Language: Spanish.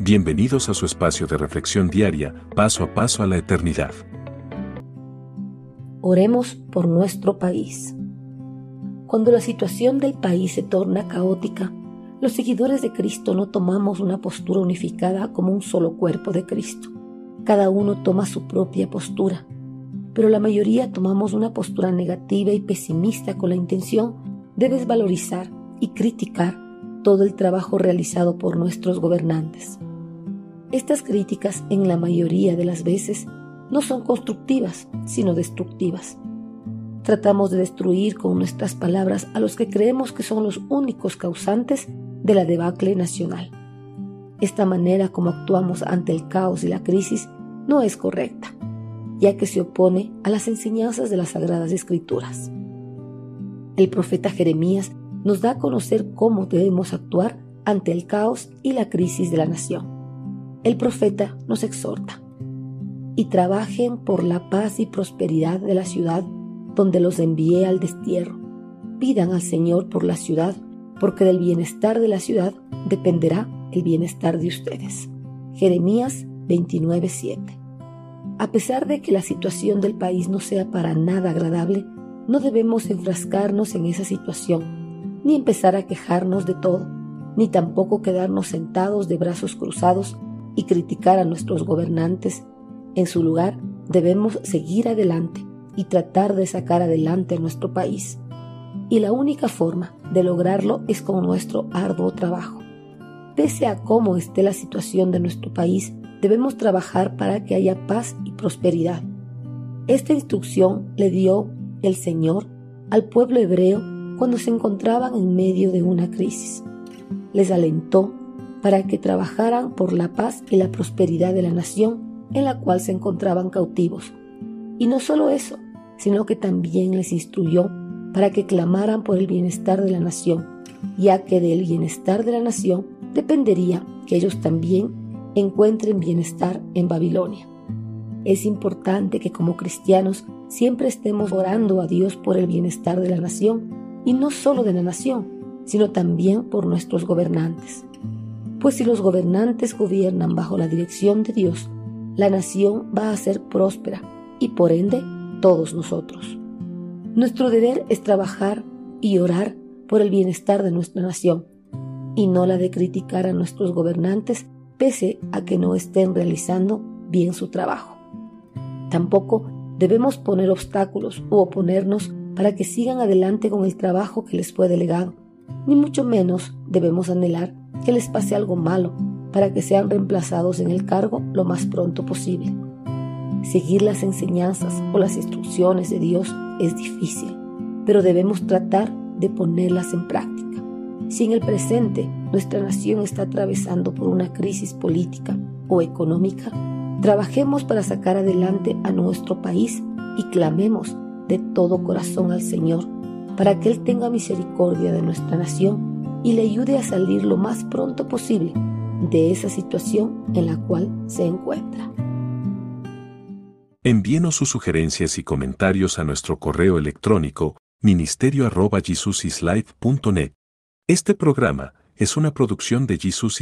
Bienvenidos a su espacio de reflexión diaria, paso a paso a la eternidad. Oremos por nuestro país. Cuando la situación del país se torna caótica, los seguidores de Cristo no tomamos una postura unificada como un solo cuerpo de Cristo. Cada uno toma su propia postura, pero la mayoría tomamos una postura negativa y pesimista con la intención de desvalorizar y criticar todo el trabajo realizado por nuestros gobernantes. Estas críticas, en la mayoría de las veces, no son constructivas, sino destructivas. Tratamos de destruir con nuestras palabras a los que creemos que son los únicos causantes de la debacle nacional. Esta manera como actuamos ante el caos y la crisis no es correcta, ya que se opone a las enseñanzas de las Sagradas Escrituras. El profeta Jeremías nos da a conocer cómo debemos actuar ante el caos y la crisis de la nación el profeta nos exhorta, y trabajen por la paz y prosperidad de la ciudad donde los envié al destierro. Pidan al Señor por la ciudad, porque del bienestar de la ciudad dependerá el bienestar de ustedes. Jeremías 29:7. A pesar de que la situación del país no sea para nada agradable, no debemos enfrascarnos en esa situación, ni empezar a quejarnos de todo, ni tampoco quedarnos sentados de brazos cruzados y criticar a nuestros gobernantes. En su lugar, debemos seguir adelante y tratar de sacar adelante a nuestro país. Y la única forma de lograrlo es con nuestro arduo trabajo. Pese a cómo esté la situación de nuestro país, debemos trabajar para que haya paz y prosperidad. Esta instrucción le dio el Señor al pueblo hebreo cuando se encontraban en medio de una crisis. Les alentó para que trabajaran por la paz y la prosperidad de la nación en la cual se encontraban cautivos. Y no solo eso, sino que también les instruyó para que clamaran por el bienestar de la nación, ya que del bienestar de la nación dependería que ellos también encuentren bienestar en Babilonia. Es importante que como cristianos siempre estemos orando a Dios por el bienestar de la nación, y no solo de la nación, sino también por nuestros gobernantes pues si los gobernantes gobiernan bajo la dirección de Dios, la nación va a ser próspera y por ende todos nosotros. Nuestro deber es trabajar y orar por el bienestar de nuestra nación y no la de criticar a nuestros gobernantes pese a que no estén realizando bien su trabajo. Tampoco debemos poner obstáculos u oponernos para que sigan adelante con el trabajo que les fue delegado, ni mucho menos debemos anhelar que les pase algo malo para que sean reemplazados en el cargo lo más pronto posible. Seguir las enseñanzas o las instrucciones de Dios es difícil, pero debemos tratar de ponerlas en práctica. Si en el presente nuestra nación está atravesando por una crisis política o económica, trabajemos para sacar adelante a nuestro país y clamemos de todo corazón al Señor para que Él tenga misericordia de nuestra nación y le ayude a salir lo más pronto posible de esa situación en la cual se encuentra. Envíenos sus sugerencias y comentarios a nuestro correo electrónico ministerio.jesusislife.net. Este programa es una producción de Jesus